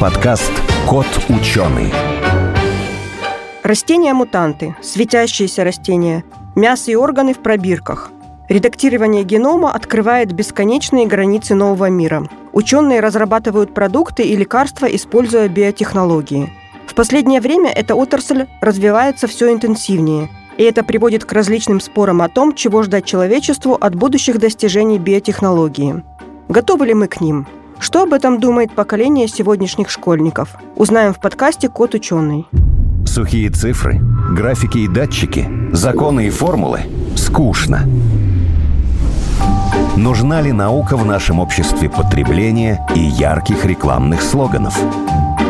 Подкаст «Кот ученый». Растения-мутанты, светящиеся растения, мясо и органы в пробирках. Редактирование генома открывает бесконечные границы нового мира. Ученые разрабатывают продукты и лекарства, используя биотехнологии. В последнее время эта отрасль развивается все интенсивнее, и это приводит к различным спорам о том, чего ждать человечеству от будущих достижений биотехнологии. Готовы ли мы к ним? Что об этом думает поколение сегодняшних школьников? Узнаем в подкасте «Кот ученый». Сухие цифры, графики и датчики, законы и формулы – скучно. Нужна ли наука в нашем обществе потребления и ярких рекламных слоганов?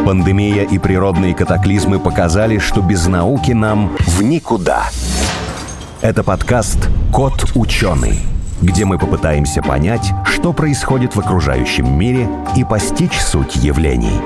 Пандемия и природные катаклизмы показали, что без науки нам в никуда. Это подкаст «Кот ученый», где мы попытаемся понять, что происходит в окружающем мире и постичь суть явлений.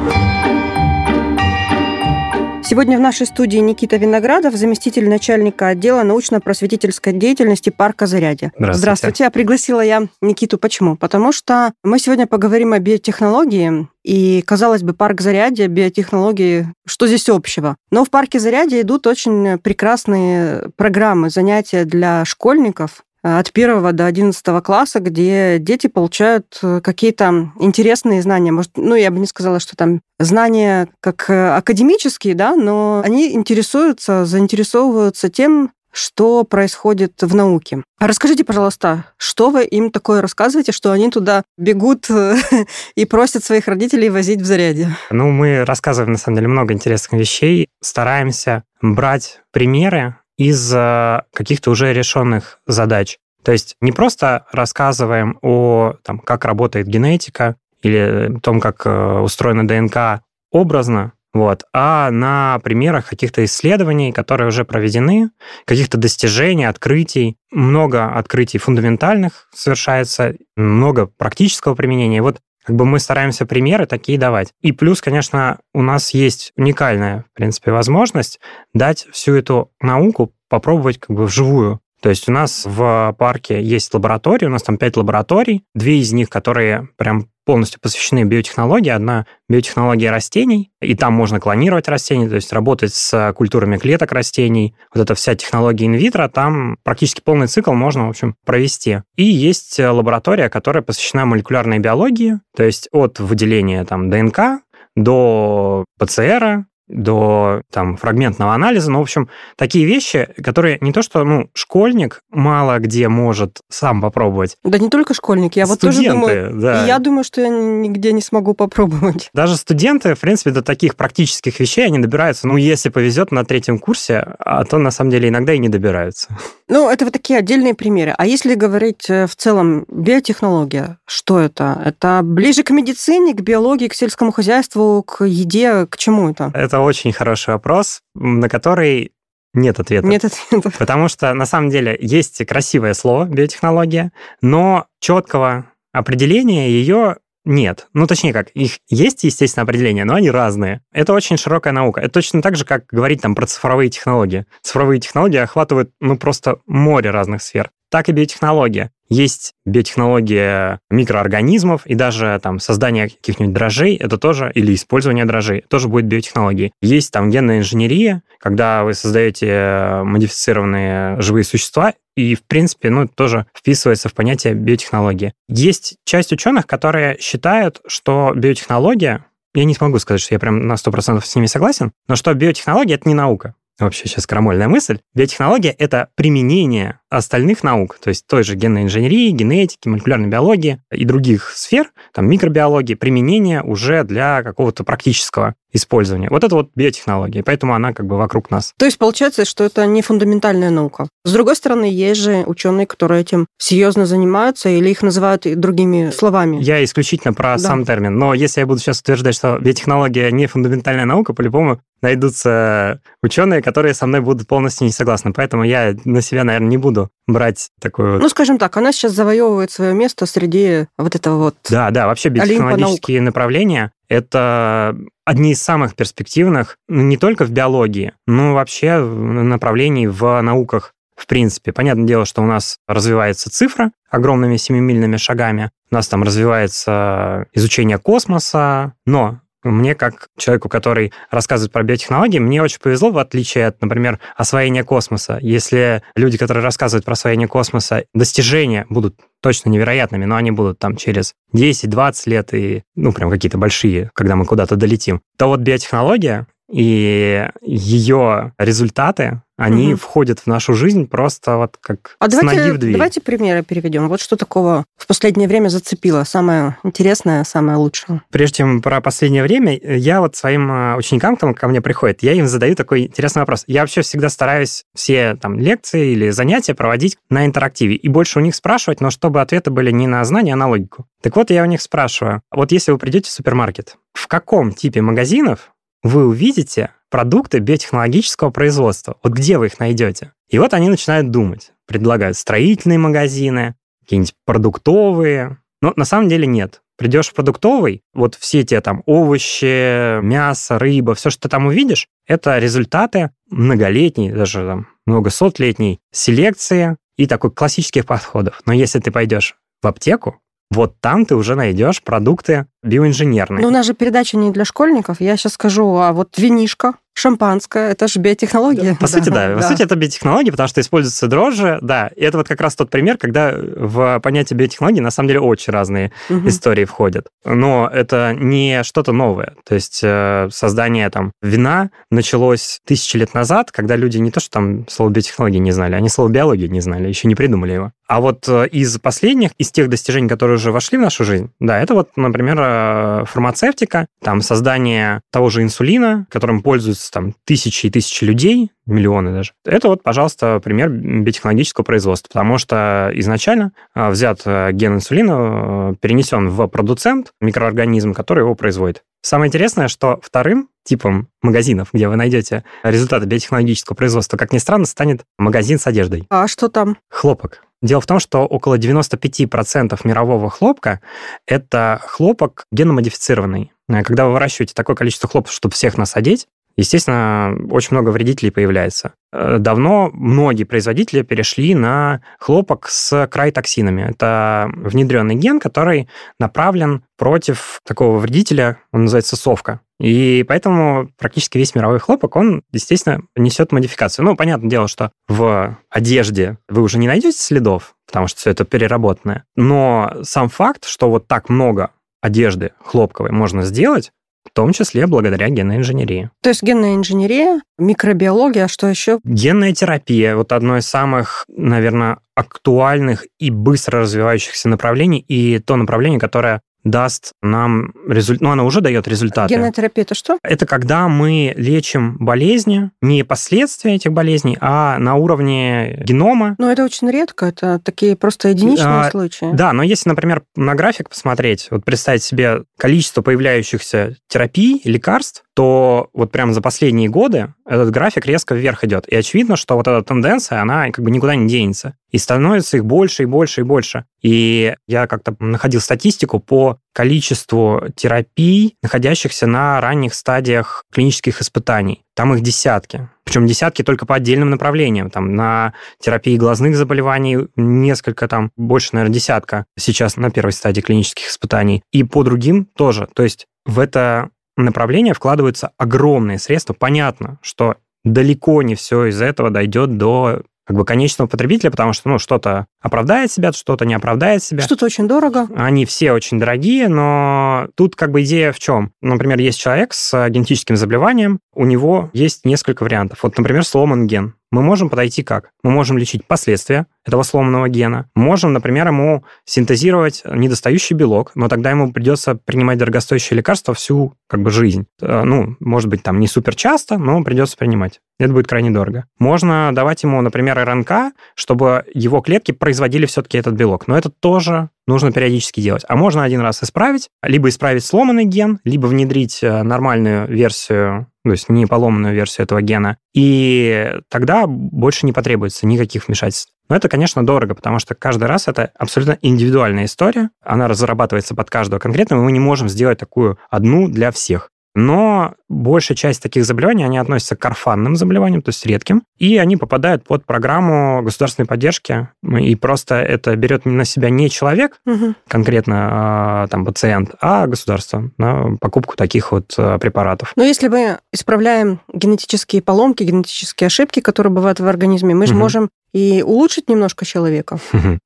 Сегодня в нашей студии Никита Виноградов, заместитель начальника отдела научно-просветительской деятельности парка Зарядье. Здравствуйте. Здравствуйте. А пригласила я Никиту почему? Потому что мы сегодня поговорим о биотехнологии, и, казалось бы, парк Зарядье, биотехнологии, что здесь общего? Но в парке Зарядье идут очень прекрасные программы, занятия для школьников, от первого до одиннадцатого класса, где дети получают э, какие-то интересные знания. Может, ну, я бы не сказала, что там знания как э, академические, да, но они интересуются, заинтересовываются тем, что происходит в науке. А расскажите, пожалуйста, что вы им такое рассказываете, что они туда бегут э, и просят своих родителей возить в заряде? Ну, мы рассказываем, на самом деле, много интересных вещей, стараемся брать примеры из э, каких-то уже решенных задач. То есть не просто рассказываем о том, как работает генетика или о том, как э, устроена ДНК образно, вот, а на примерах каких-то исследований, которые уже проведены, каких-то достижений, открытий. Много открытий фундаментальных совершается, много практического применения. Вот как бы мы стараемся примеры такие давать. И плюс, конечно, у нас есть уникальная, в принципе, возможность дать всю эту науку попробовать как бы вживую. То есть у нас в парке есть лаборатории, у нас там пять лабораторий, две из них, которые прям полностью посвящены биотехнологии. Одна биотехнология растений, и там можно клонировать растения, то есть работать с культурами клеток растений. Вот эта вся технология инвитро, там практически полный цикл можно, в общем, провести. И есть лаборатория, которая посвящена молекулярной биологии, то есть от выделения там ДНК до ПЦР, до там, фрагментного анализа. Ну, в общем, такие вещи, которые не то, что ну, школьник мало где может сам попробовать. Да не только школьник, я студенты, вот тоже думаю, да. я думаю, что я нигде не смогу попробовать. Даже студенты, в принципе, до таких практических вещей они добираются, ну, если повезет, на третьем курсе, а то, на самом деле, иногда и не добираются. Ну, это вот такие отдельные примеры. А если говорить э, в целом биотехнология, что это? Это ближе к медицине, к биологии, к сельскому хозяйству, к еде, к чему это? Это очень хороший вопрос, на который нет ответа. Нет ответа. Потому что, на самом деле, есть красивое слово биотехнология, но четкого определения ее нет. Ну, точнее как, их есть, естественно, определения, но они разные. Это очень широкая наука. Это точно так же, как говорить там про цифровые технологии. Цифровые технологии охватывают, ну, просто море разных сфер. Так и биотехнология. Есть биотехнология микроорганизмов и даже там создание каких-нибудь дрожжей, это тоже, или использование дрожжей, тоже будет биотехнологией. Есть там генная инженерия, когда вы создаете модифицированные живые существа, и, в принципе, ну, тоже вписывается в понятие биотехнологии. Есть часть ученых, которые считают, что биотехнология, я не смогу сказать, что я прям на 100% с ними согласен, но что биотехнология — это не наука вообще сейчас крамольная мысль, биотехнология — это применение остальных наук, то есть той же генной инженерии, генетики, молекулярной биологии и других сфер, там микробиологии, применение уже для какого-то практического использования. Вот это вот биотехнология, поэтому она как бы вокруг нас. То есть получается, что это не фундаментальная наука. С другой стороны, есть же ученые, которые этим серьезно занимаются или их называют другими словами. Я исключительно про да. сам термин, но если я буду сейчас утверждать, что биотехнология не фундаментальная наука, по-любому найдутся ученые, которые со мной будут полностью не согласны. Поэтому я на себя, наверное, не буду брать такую... Ну, скажем так, она сейчас завоевывает свое место среди вот этого вот... Да, да, вообще биотехнологические направления — это одни из самых перспективных ну, не только в биологии, но вообще в направлении в науках в принципе. Понятное дело, что у нас развивается цифра огромными семимильными шагами, у нас там развивается изучение космоса, но Мне, как человеку, который рассказывает про биотехнологии, мне очень повезло, в отличие от, например, освоения космоса. Если люди, которые рассказывают про освоение космоса, достижения будут точно невероятными, но они будут там через 10-20 лет и, ну, прям какие-то большие, когда мы куда-то долетим, то вот биотехнология и ее результаты, они угу. входят в нашу жизнь просто вот как а с давайте, ноги в дверь. Давайте примеры переведем. Вот что такого в последнее время зацепило, самое интересное, самое лучшее? Прежде чем про последнее время, я вот своим а, ученикам, кто ко мне приходит, я им задаю такой интересный вопрос. Я вообще всегда стараюсь все там лекции или занятия проводить на интерактиве и больше у них спрашивать, но чтобы ответы были не на знания, а на логику. Так вот, я у них спрашиваю, вот если вы придете в супермаркет, в каком типе магазинов вы увидите продукты биотехнологического производства. Вот где вы их найдете? И вот они начинают думать. Предлагают строительные магазины, какие-нибудь продуктовые. Но на самом деле нет. Придешь в продуктовый, вот все те там овощи, мясо, рыба, все, что ты там увидишь, это результаты многолетней, даже там многосотлетней селекции и такой классических подходов. Но если ты пойдешь в аптеку, вот там ты уже найдешь продукты биоинженерные. Но у нас же передача не для школьников. Я сейчас скажу, а вот винишка, шампанское, это же биотехнология. По сути, да. По сути, это биотехнология, потому что используются дрожжи, да. И это вот как раз тот пример, когда в понятие биотехнологии на самом деле очень разные угу. истории входят. Но это не что-то новое. То есть э, создание там вина началось тысячи лет назад, когда люди не то, что там слово биотехнологии не знали, они слово биологии не знали, еще не придумали его. А вот э, из последних, из тех достижений, которые уже вошли в нашу жизнь, да, это вот, например, э, фармацевтика, там создание того же инсулина, которым пользуются там тысячи и тысячи людей, миллионы даже. Это вот, пожалуйста, пример биотехнологического производства, потому что изначально э, взят ген инсулина, перенесен в продуцент, микроорганизм, который его производит. Самое интересное, что вторым типом магазинов, где вы найдете результаты биотехнологического производства, как ни странно, станет магазин с одеждой. А что там? Хлопок. Дело в том, что около 95% мирового хлопка – это хлопок геномодифицированный. Когда вы выращиваете такое количество хлопка, чтобы всех нас одеть, естественно, очень много вредителей появляется. Э, давно многие производители перешли на хлопок с край-токсинами. Это внедренный ген, который направлен против такого вредителя, он называется совка. И поэтому практически весь мировой хлопок, он, естественно, несет модификацию. Ну, понятное дело, что в одежде вы уже не найдете следов, потому что все это переработанное. Но сам факт, что вот так много одежды хлопковой можно сделать, в том числе благодаря генной инженерии. То есть генная инженерия, микробиология, а что еще? Генная терапия, вот одно из самых, наверное, актуальных и быстро развивающихся направлений, и то направление, которое даст нам результат, ну, она уже дает результаты. Генная терапия это что? Это когда мы лечим болезни, не последствия этих болезней, а на уровне генома. Ну, это очень редко, это такие просто единичные а, случаи. Да, но если, например, на график посмотреть, вот представить себе количество появляющихся терапий, лекарств, то вот прямо за последние годы этот график резко вверх идет. И очевидно, что вот эта тенденция, она как бы никуда не денется. И становится их больше и больше и больше. И я как-то находил статистику по количеству терапий, находящихся на ранних стадиях клинических испытаний. Там их десятки. Причем десятки только по отдельным направлениям. Там на терапии глазных заболеваний несколько, там больше, наверное, десятка сейчас на первой стадии клинических испытаний. И по другим тоже. То есть в это направление вкладываются огромные средства. Понятно, что далеко не все из этого дойдет до как бы конечного потребителя, потому что ну, что-то оправдает себя, что-то не оправдает себя. Что-то очень дорого. Они все очень дорогие, но тут как бы идея в чем? Например, есть человек с генетическим заболеванием, у него есть несколько вариантов. Вот, например, сломан ген мы можем подойти как? Мы можем лечить последствия этого сломанного гена. Можем, например, ему синтезировать недостающий белок, но тогда ему придется принимать дорогостоящие лекарства всю как бы жизнь. Э, ну, может быть, там не супер часто, но придется принимать. Это будет крайне дорого. Можно давать ему, например, РНК, чтобы его клетки производили все-таки этот белок. Но это тоже нужно периодически делать. А можно один раз исправить, либо исправить сломанный ген, либо внедрить э, нормальную версию то есть не поломанную версию этого гена, и тогда больше не потребуется никаких вмешательств. Но это, конечно, дорого, потому что каждый раз это абсолютно индивидуальная история, она разрабатывается под каждого конкретного, и мы не можем сделать такую одну для всех. Но большая часть таких заболеваний, они относятся к орфанным заболеваниям, то есть редким, и они попадают под программу государственной поддержки, и просто это берет на себя не человек, угу. конкретно а, там пациент, а государство на покупку таких вот а, препаратов. Но если мы исправляем генетические поломки, генетические ошибки, которые бывают в организме, мы же угу. можем и улучшить немножко человека.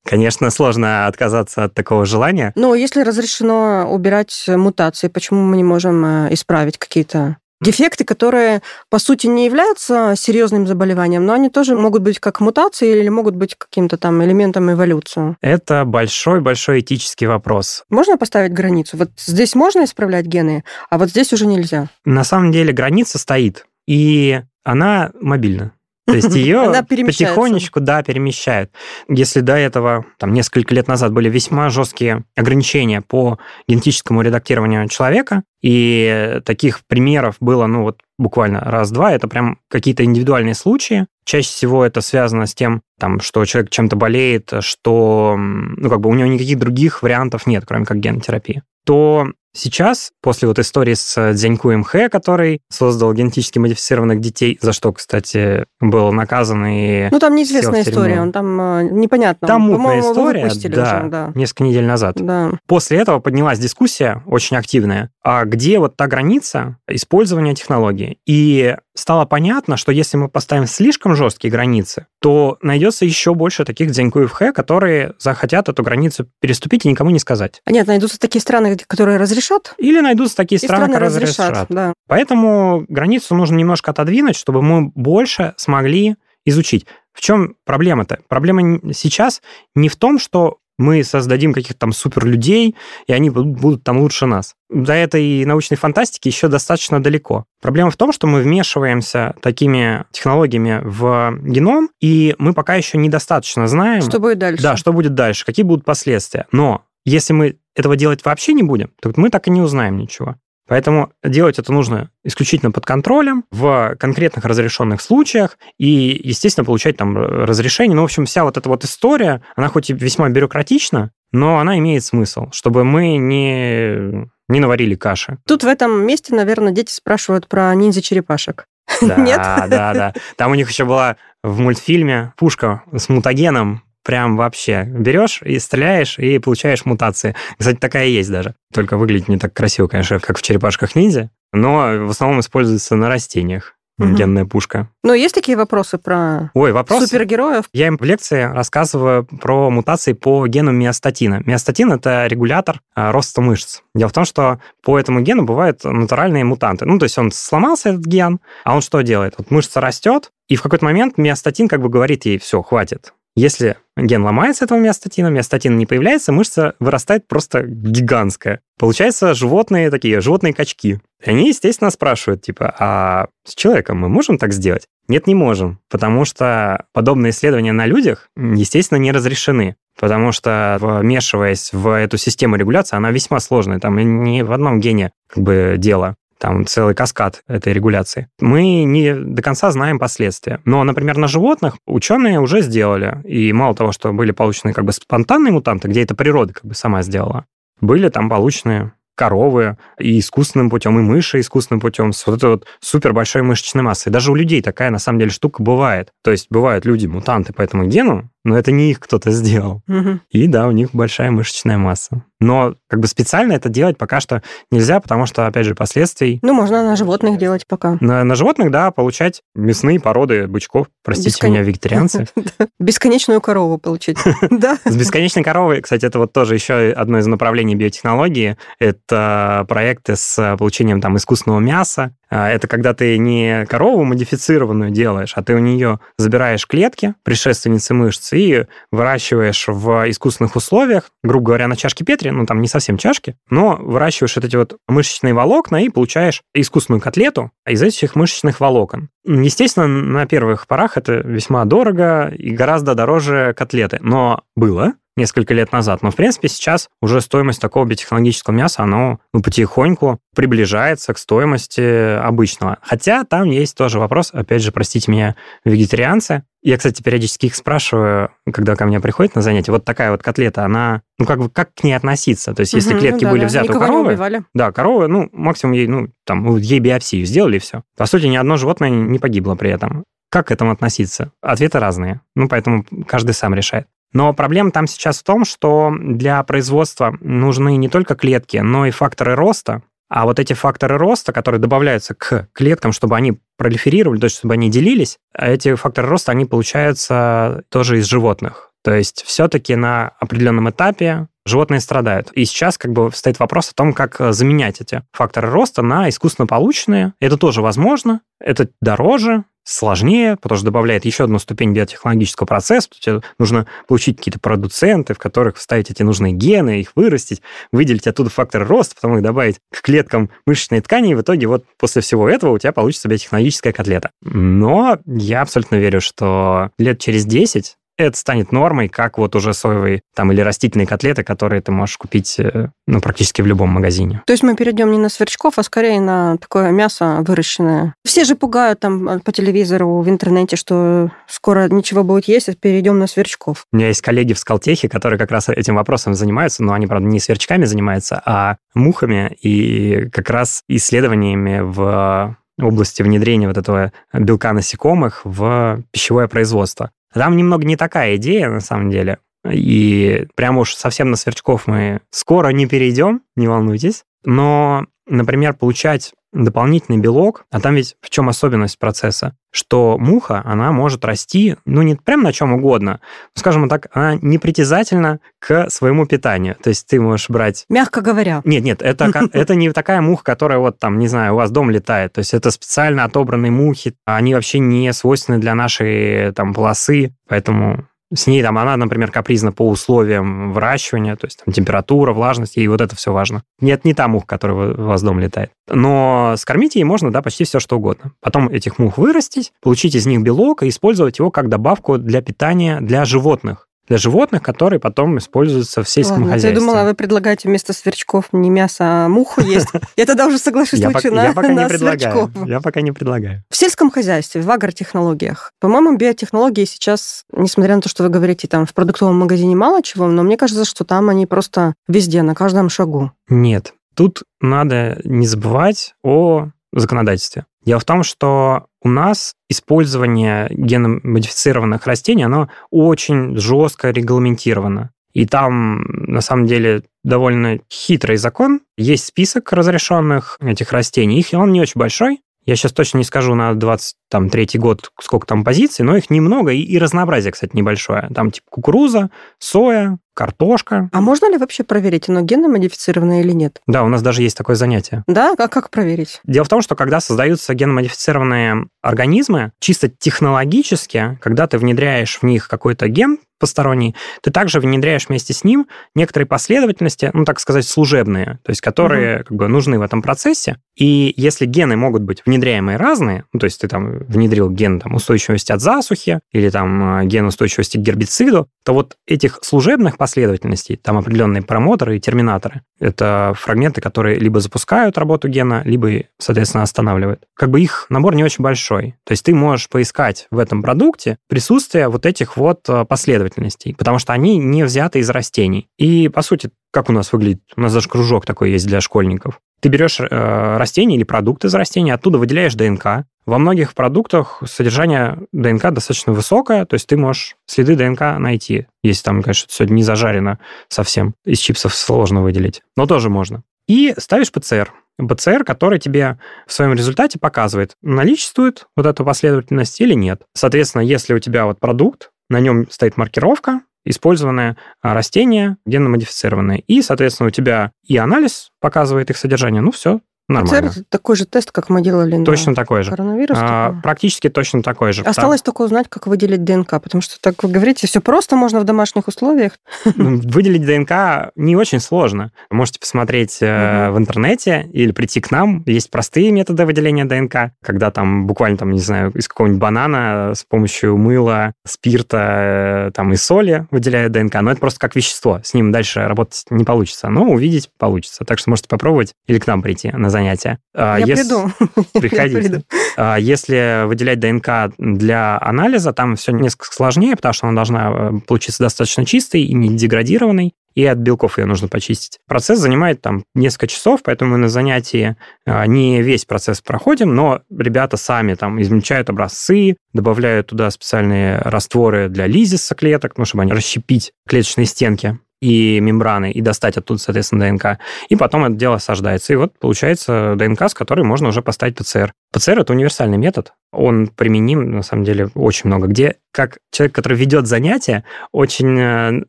Конечно, сложно отказаться от такого желания. Но если разрешено убирать мутации, почему мы не можем э, исправить какие-то Дефекты, которые, по сути, не являются серьезным заболеванием, но они тоже могут быть как мутации или могут быть каким-то там элементом эволюции. Это большой-большой этический вопрос. Можно поставить границу? Вот здесь можно исправлять гены, а вот здесь уже нельзя. На самом деле граница стоит, и она мобильна. То есть ее потихонечку, да, перемещают. Если до этого, там, несколько лет назад были весьма жесткие ограничения по генетическому редактированию человека, и таких примеров было, ну, вот буквально раз-два, это прям какие-то индивидуальные случаи. Чаще всего это связано с тем, там, что человек чем-то болеет, что, ну, как бы у него никаких других вариантов нет, кроме как генотерапии то Сейчас, после вот истории с Дзяньку Хэ, который создал генетически модифицированных детей, за что, кстати, был наказан и... Ну, там неизвестная история, он там э, непонятно. Там мутная история, да, уже, да, несколько недель назад. Да. После этого поднялась дискуссия очень активная, а где вот та граница использования технологии. И стало понятно, что если мы поставим слишком жесткие границы, то найдется еще больше таких Дзяньку Хэ, которые захотят эту границу переступить и никому не сказать. А нет, найдутся такие страны, которые разрешат разрешат. Или найдутся такие страны, страны разрешат. разрешат. Да. Поэтому границу нужно немножко отодвинуть, чтобы мы больше смогли изучить. В чем проблема-то? Проблема сейчас не в том, что мы создадим каких-то там суперлюдей, и они будут там лучше нас. До этой научной фантастики еще достаточно далеко. Проблема в том, что мы вмешиваемся такими технологиями в геном, и мы пока еще недостаточно знаем... Что будет дальше. Да, что будет дальше, какие будут последствия. Но если мы этого делать вообще не будем, то мы так и не узнаем ничего. Поэтому делать это нужно исключительно под контролем, в конкретных разрешенных случаях, и, естественно, получать там разрешение. Ну, в общем, вся вот эта вот история, она хоть и весьма бюрократична, но она имеет смысл, чтобы мы не, не наварили каши. Тут в этом месте, наверное, дети спрашивают про ниндзя-черепашек. Да, Нет? да, да. Там у них еще была в мультфильме пушка с мутагеном, Прям вообще берешь и стреляешь, и получаешь мутации. Кстати, такая есть даже. Только выглядит не так красиво, конечно, как в черепашках ниндзя, но в основном используется на растениях. Угу. Генная пушка. Ну, есть такие вопросы про Ой, вопросы? супергероев? Я им в лекции рассказываю про мутации по гену миостатина. Миостатин – это регулятор а, роста мышц. Дело в том, что по этому гену бывают натуральные мутанты. Ну, то есть он сломался, этот ген, а он что делает? Вот мышца растет, и в какой-то момент миостатин как бы говорит ей, все, хватит, если ген ломается этого миостатина, миостатин не появляется, мышца вырастает просто гигантская. Получается, животные такие, животные качки. И они, естественно, спрашивают, типа, а с человеком мы можем так сделать? Нет, не можем, потому что подобные исследования на людях, естественно, не разрешены. Потому что, вмешиваясь в эту систему регуляции, она весьма сложная. Там не в одном гене как бы дело там целый каскад этой регуляции. Мы не до конца знаем последствия. Но, например, на животных ученые уже сделали. И мало того, что были получены как бы спонтанные мутанты, где это природа как бы сама сделала, были там получены коровы и искусственным путем, и мыши искусственным путем с вот этой вот супер большой мышечной массой. Даже у людей такая, на самом деле, штука бывает. То есть бывают люди мутанты по этому гену, но это не их кто-то сделал. Угу. И да, у них большая мышечная масса. Но как бы специально это делать пока что нельзя, потому что, опять же, последствий... Ну, можно на животных делать пока. На, на животных, да, получать мясные породы бычков. Простите Бескон... меня, вегетарианцы. Бесконечную корову получить. Да. С бесконечной коровой, кстати, это вот тоже еще одно из направлений биотехнологии. Это проекты с получением там искусственного мяса, это когда ты не корову модифицированную делаешь, а ты у нее забираешь клетки, предшественницы мышц, и выращиваешь в искусственных условиях, грубо говоря, на чашке Петри, ну там не совсем чашки, но выращиваешь вот эти вот мышечные волокна и получаешь искусственную котлету из этих мышечных волокон. Естественно, на первых порах это весьма дорого и гораздо дороже котлеты, но было, несколько лет назад. Но, в принципе, сейчас уже стоимость такого биотехнологического мяса, оно ну, потихоньку приближается к стоимости обычного. Хотя там есть тоже вопрос, опять же, простите меня, вегетарианцы. Я, кстати, периодически их спрашиваю, когда ко мне приходят на занятия. Вот такая вот котлета, она, ну, как бы, как к ней относиться? То есть, если угу, клетки да, были да. взяты Никого у коровы... убивали. Да, коровы, ну, максимум ей, ну, там, ей биопсию сделали, и все. По сути, ни одно животное не погибло при этом. Как к этому относиться? Ответы разные. Ну, поэтому каждый сам решает. Но проблема там сейчас в том, что для производства нужны не только клетки, но и факторы роста. А вот эти факторы роста, которые добавляются к клеткам, чтобы они пролиферировали, то есть чтобы они делились, эти факторы роста, они получаются тоже из животных. То есть все-таки на определенном этапе животные страдают. И сейчас как бы стоит вопрос о том, как заменять эти факторы роста на искусственно полученные. Это тоже возможно, это дороже, сложнее, потому что добавляет еще одну ступень биотехнологического процесса. Тебе нужно получить какие-то продуценты, в которых вставить эти нужные гены, их вырастить, выделить оттуда факторы роста, потом их добавить к клеткам мышечной ткани, и в итоге вот после всего этого у тебя получится биотехнологическая котлета. Но я абсолютно верю, что лет через 10 это станет нормой, как вот уже соевые там или растительные котлеты, которые ты можешь купить э, ну, практически в любом магазине. То есть мы перейдем не на сверчков, а скорее на такое мясо выращенное. Все же пугают там по телевизору, в интернете, что скоро ничего будет есть, а перейдем на сверчков. У меня есть коллеги в Скалтехе, которые как раз этим вопросом занимаются, но они, правда, не сверчками занимаются, а мухами и как раз исследованиями в области внедрения вот этого белка насекомых в пищевое производство. Там немного не такая идея, на самом деле. И прямо уж совсем на сверчков мы скоро не перейдем, не волнуйтесь. Но, например, получать дополнительный белок, а там ведь в чем особенность процесса, что муха, она может расти, ну, не прям на чем угодно, но, скажем так, она непритязательна к своему питанию. То есть ты можешь брать... Мягко говоря. Нет, нет, это, это не такая муха, которая вот там, не знаю, у вас дом летает. То есть это специально отобранные мухи, они вообще не свойственны для нашей там полосы, поэтому с ней там она, например, капризна по условиям выращивания, то есть там температура, влажность, ей вот это все важно. Нет, не та муха, которая у вас дом летает. Но скормить ей можно, да, почти все, что угодно. Потом этих мух вырастить, получить из них белок и использовать его как добавку для питания для животных для животных, которые потом используются в сельском Ладно, хозяйстве. Я думала, вы предлагаете вместо сверчков не мясо, а муху есть. Я тогда уже соглашусь лучше на сверчков. Я пока не предлагаю. В сельском хозяйстве, в агротехнологиях, по-моему, биотехнологии сейчас, несмотря на то, что вы говорите, там в продуктовом магазине мало чего, но мне кажется, что там они просто везде, на каждом шагу. Нет. Тут надо не забывать о законодательстве. Дело в том, что у нас использование геномодифицированных растений, оно очень жестко регламентировано. И там, на самом деле, довольно хитрый закон. Есть список разрешенных этих растений. Их он не очень большой. Я сейчас точно не скажу на 23 год, сколько там позиций, но их немного, и, и разнообразие, кстати, небольшое. Там типа кукуруза, соя, картошка. А можно ли вообще проверить, оно генно модифицированное или нет? Да, у нас даже есть такое занятие. Да? А как проверить? Дело в том, что когда создаются генно-модифицированные организмы, чисто технологически, когда ты внедряешь в них какой-то ген, посторонний, ты также внедряешь вместе с ним некоторые последовательности, ну, так сказать, служебные, то есть которые угу. как бы нужны в этом процессе. И если гены могут быть внедряемые разные, ну, то есть ты там внедрил ген там, устойчивости от засухи или там э, ген устойчивости к гербициду, то вот этих служебных последовательностей, там определенные промоторы и терминаторы, это фрагменты, которые либо запускают работу гена, либо, соответственно, останавливают. Как бы их набор не очень большой. То есть ты можешь поискать в этом продукте присутствие вот этих вот э, последовательностей последовательностей, потому что они не взяты из растений. И, по сути, как у нас выглядит? У нас даже кружок такой есть для школьников. Ты берешь э, растение или продукт из растения, оттуда выделяешь ДНК. Во многих продуктах содержание ДНК достаточно высокое, то есть ты можешь следы ДНК найти, если там, конечно, все не зажарено совсем. Из чипсов сложно выделить, но тоже можно. И ставишь ПЦР. ПЦР, который тебе в своем результате показывает, наличествует вот эта последовательность или нет. Соответственно, если у тебя вот продукт, на нем стоит маркировка, использованное растение генно-модифицированное. И, соответственно, у тебя и анализ показывает их содержание. Ну, все, Нормально. ПЦР такой же тест, как мы делали Точно на такой же. коронавирус. А, такой. практически точно такой же. Осталось только узнать, как выделить ДНК, потому что, так вы говорите, все просто можно в домашних условиях. Ну, Выделить ДНК не очень сложно. Можете посмотреть э, в интернете или прийти к нам. Есть простые методы выделения ДНК, когда там буквально, там, не знаю, из какого-нибудь банана с помощью мыла, спирта э, там, и соли выделяют ДНК. Но это просто как вещество. С ним дальше работать не получится. Но увидеть получится. Так что можете попробовать или к нам прийти на занятия. А, Я ес- приду. Приходите. Я приду. А Если выделять ДНК для анализа, там все несколько сложнее, потому что она должна э, получиться достаточно чистой и не деградированной, и от белков ее нужно почистить. Процесс занимает там несколько часов, поэтому мы на занятии а, не весь процесс проходим, но ребята сами там измельчают образцы, добавляют туда специальные растворы для лизиса клеток, ну, чтобы они расщепить клеточные стенки и мембраны, и достать оттуда, соответственно, ДНК. И потом это дело осаждается. И вот получается ДНК, с которой можно уже поставить ПЦР. ПЦР – это универсальный метод. Он применим, на самом деле, очень много. Где, как человек, который ведет занятия, очень э,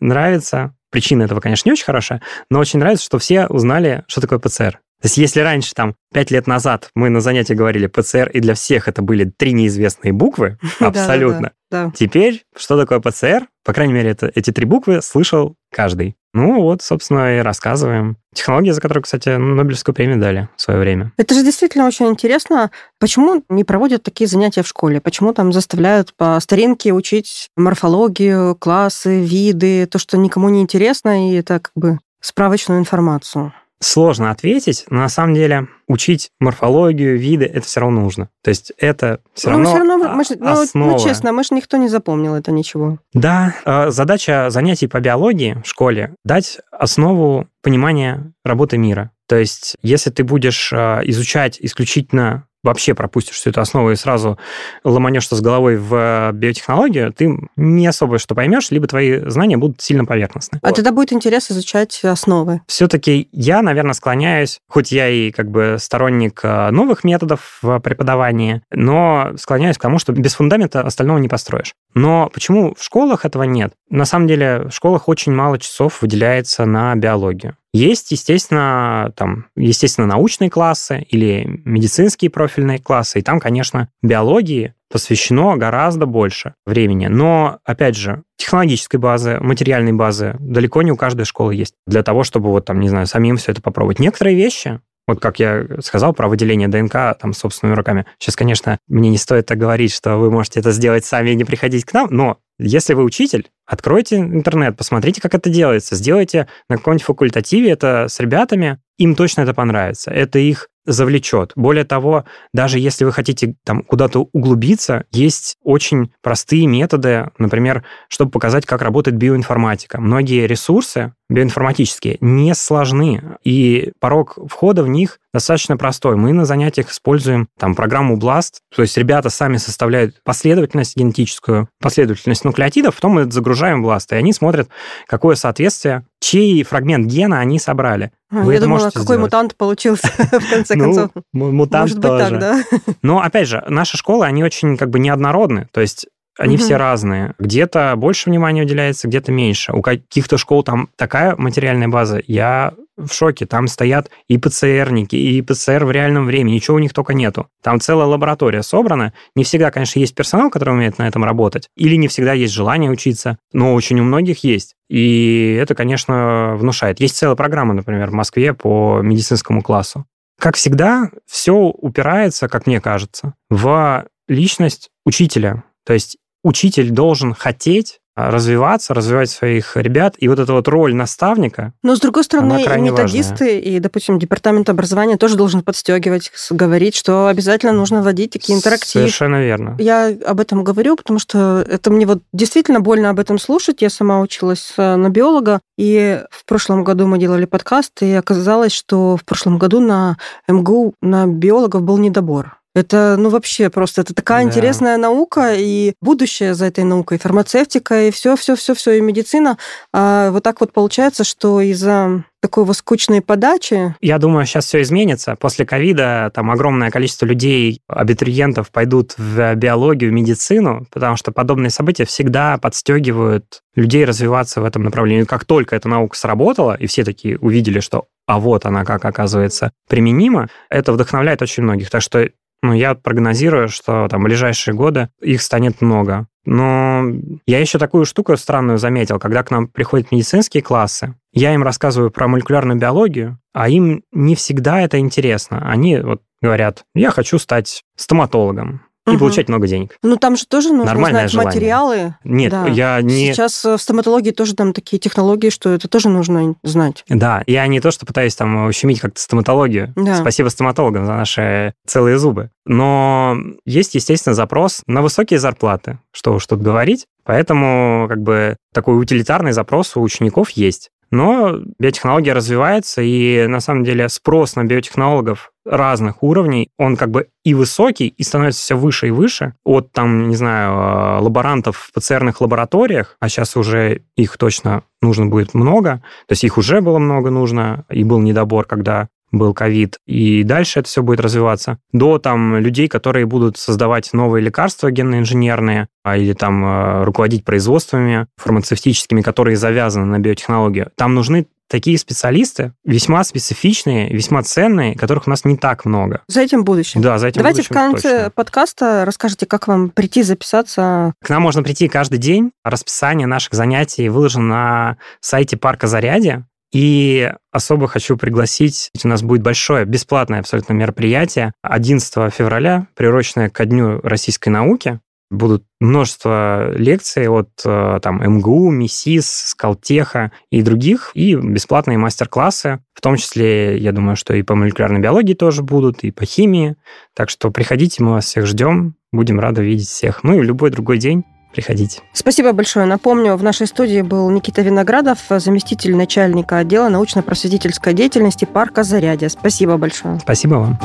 нравится, причина этого, конечно, не очень хорошая, но очень нравится, что все узнали, что такое ПЦР. То есть если раньше, там, пять лет назад мы на занятии говорили ПЦР, и для всех это были три неизвестные буквы, абсолютно, Да. Теперь, что такое ПЦР? По крайней мере, это, эти три буквы слышал каждый. Ну вот, собственно, и рассказываем. Технология, за которую, кстати, Нобелевскую премию дали в свое время. Это же действительно очень интересно. Почему не проводят такие занятия в школе? Почему там заставляют по старинке учить морфологию, классы, виды, то, что никому не интересно, и это как бы справочную информацию? Сложно ответить, на самом деле учить морфологию, виды, это все равно нужно. То есть это все Ну, равно, всё равно а- мы ж- ну, основа. ну, честно, мы же никто не запомнил это ничего. Да, э, задача занятий по биологии в школе – дать основу понимания работы мира. То есть если ты будешь э, изучать исключительно вообще пропустишь всю эту основу и сразу ломанешься с головой в биотехнологию, ты не особо что поймешь, либо твои знания будут сильно поверхностны. А тогда будет интерес изучать основы. Все-таки я, наверное, склоняюсь, хоть я и как бы сторонник э, новых методов в преподавании, но склоняюсь к тому, что без фундамента остального не построишь. Но почему в школах этого нет? На самом деле в школах очень мало часов выделяется на биологию. Есть, естественно, там, естественно, научные классы или медицинские профильные классы, и там, конечно, биологии посвящено гораздо больше времени. Но, опять же, технологической базы, материальной базы далеко не у каждой школы есть. Для того, чтобы вот там, не знаю, самим все это попробовать. Некоторые вещи, вот как я сказал про выделение ДНК там собственными руками. Сейчас, конечно, мне не стоит так говорить, что вы можете это сделать сами и не приходить к нам, но если вы учитель, откройте интернет, посмотрите, как это делается, сделайте на каком-нибудь факультативе это с ребятами, им точно это понравится, это их завлечет. Более того, даже если вы хотите там куда-то углубиться, есть очень простые методы, например, чтобы показать, как работает биоинформатика. Многие ресурсы биоинформатические не сложны, и порог входа в них достаточно простой. Мы на занятиях используем там программу BLAST, то есть ребята сами составляют последовательность генетическую, последовательность нуклеотидов, потом мы загружаем BLAST, и они смотрят, какое соответствие, чей фрагмент гена они собрали. А, Вы Я думала, какой сделать. мутант получился в конце Ну, концов. мутант Может быть тоже. так, да? Но, опять же, наши школы, они очень как бы неоднородны. То есть они Мгм. все разные. Где-то больше внимания уделяется, где-то меньше. У каких-то школ там такая материальная база. Я в шоке. Там стоят и ПЦРники, и ПЦР в реальном времени. Ничего у них только нету. Там целая лаборатория собрана. Не всегда, конечно, есть персонал, который умеет на этом работать. Или не всегда есть желание учиться. Но очень у многих есть. И это, конечно, внушает. Есть целая программа, например, в Москве по медицинскому классу. Как всегда, все упирается, как мне кажется, в личность учителя. То есть учитель должен хотеть развиваться, развивать своих ребят. И вот эта вот роль наставника, Но, с другой стороны, и методисты, и, допустим, департамент образования тоже должен подстегивать, говорить, что обязательно нужно вводить такие интерактивы. совершенно верно. Я об этом говорю, потому что это мне вот действительно больно об этом слушать. Я сама училась э, на биолога, и в прошлом году мы делали подкаст, и оказалось, что в прошлом году на МГУ на биологов был недобор. Это, ну, вообще просто, это такая Да. интересная наука, и будущее за этой наукой, фармацевтика, и все, все, все, все, и медицина. А вот так вот получается, что из-за такой вот скучной подачи. Я думаю, сейчас все изменится. После ковида там огромное количество людей, абитуриентов пойдут в биологию, в медицину, потому что подобные события всегда подстегивают людей развиваться в этом направлении. Как только эта наука сработала, и все такие увидели, что а вот она как оказывается применима, это вдохновляет очень многих. Так что ну, я прогнозирую, что там в ближайшие годы их станет много. Но я еще такую штуку странную заметил, когда к нам приходят медицинские классы, я им рассказываю про молекулярную биологию, а им не всегда это интересно. Они вот говорят, я хочу стать стоматологом и угу. получать много денег. Ну, там же тоже нужно Нормальное знать желание. материалы. Нет, да. я не... Сейчас в стоматологии тоже там такие технологии, что это тоже нужно знать. Да, я не то, что пытаюсь там ущемить как-то стоматологию. Да. Спасибо стоматологам за наши целые зубы. Но есть, естественно, запрос на высокие зарплаты, что уж тут говорить. Поэтому как бы такой утилитарный запрос у учеников есть. Но биотехнология развивается, и на самом деле спрос на биотехнологов разных уровней, он как бы и высокий, и становится все выше и выше. От там, не знаю, э, лаборантов в ПЦРных лабораториях, а сейчас уже их точно нужно будет много, то есть их уже было много нужно, и был недобор, когда был ковид, и дальше это все будет развиваться, до там людей, которые будут создавать новые лекарства генно-инженерные, а, или там э, руководить производствами фармацевтическими, которые завязаны на биотехнологию. Там нужны такие специалисты, весьма специфичные, весьма ценные, которых у нас не так много. За этим будущим. Да, за этим Давайте будущим в конце точно. подкаста расскажите, как вам прийти, записаться. К нам можно прийти каждый день. Расписание наших занятий выложено на сайте парка Зарядье. И особо хочу пригласить, у нас будет большое бесплатное абсолютно мероприятие 11 февраля, приуроченное ко Дню российской науки. Будут множество лекций от э, там, МГУ, МИСИС, Скалтеха и других, и бесплатные мастер-классы, в том числе, я думаю, что и по молекулярной биологии тоже будут, и по химии. Так что приходите, мы вас всех ждем, будем рады видеть всех. Ну и в любой другой день приходите. Спасибо большое. Напомню, в нашей студии был Никита Виноградов, заместитель начальника отдела научно-просветительской деятельности парка Зарядье. Спасибо большое. Спасибо вам.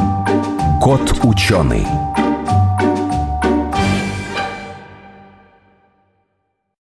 Кот ученый.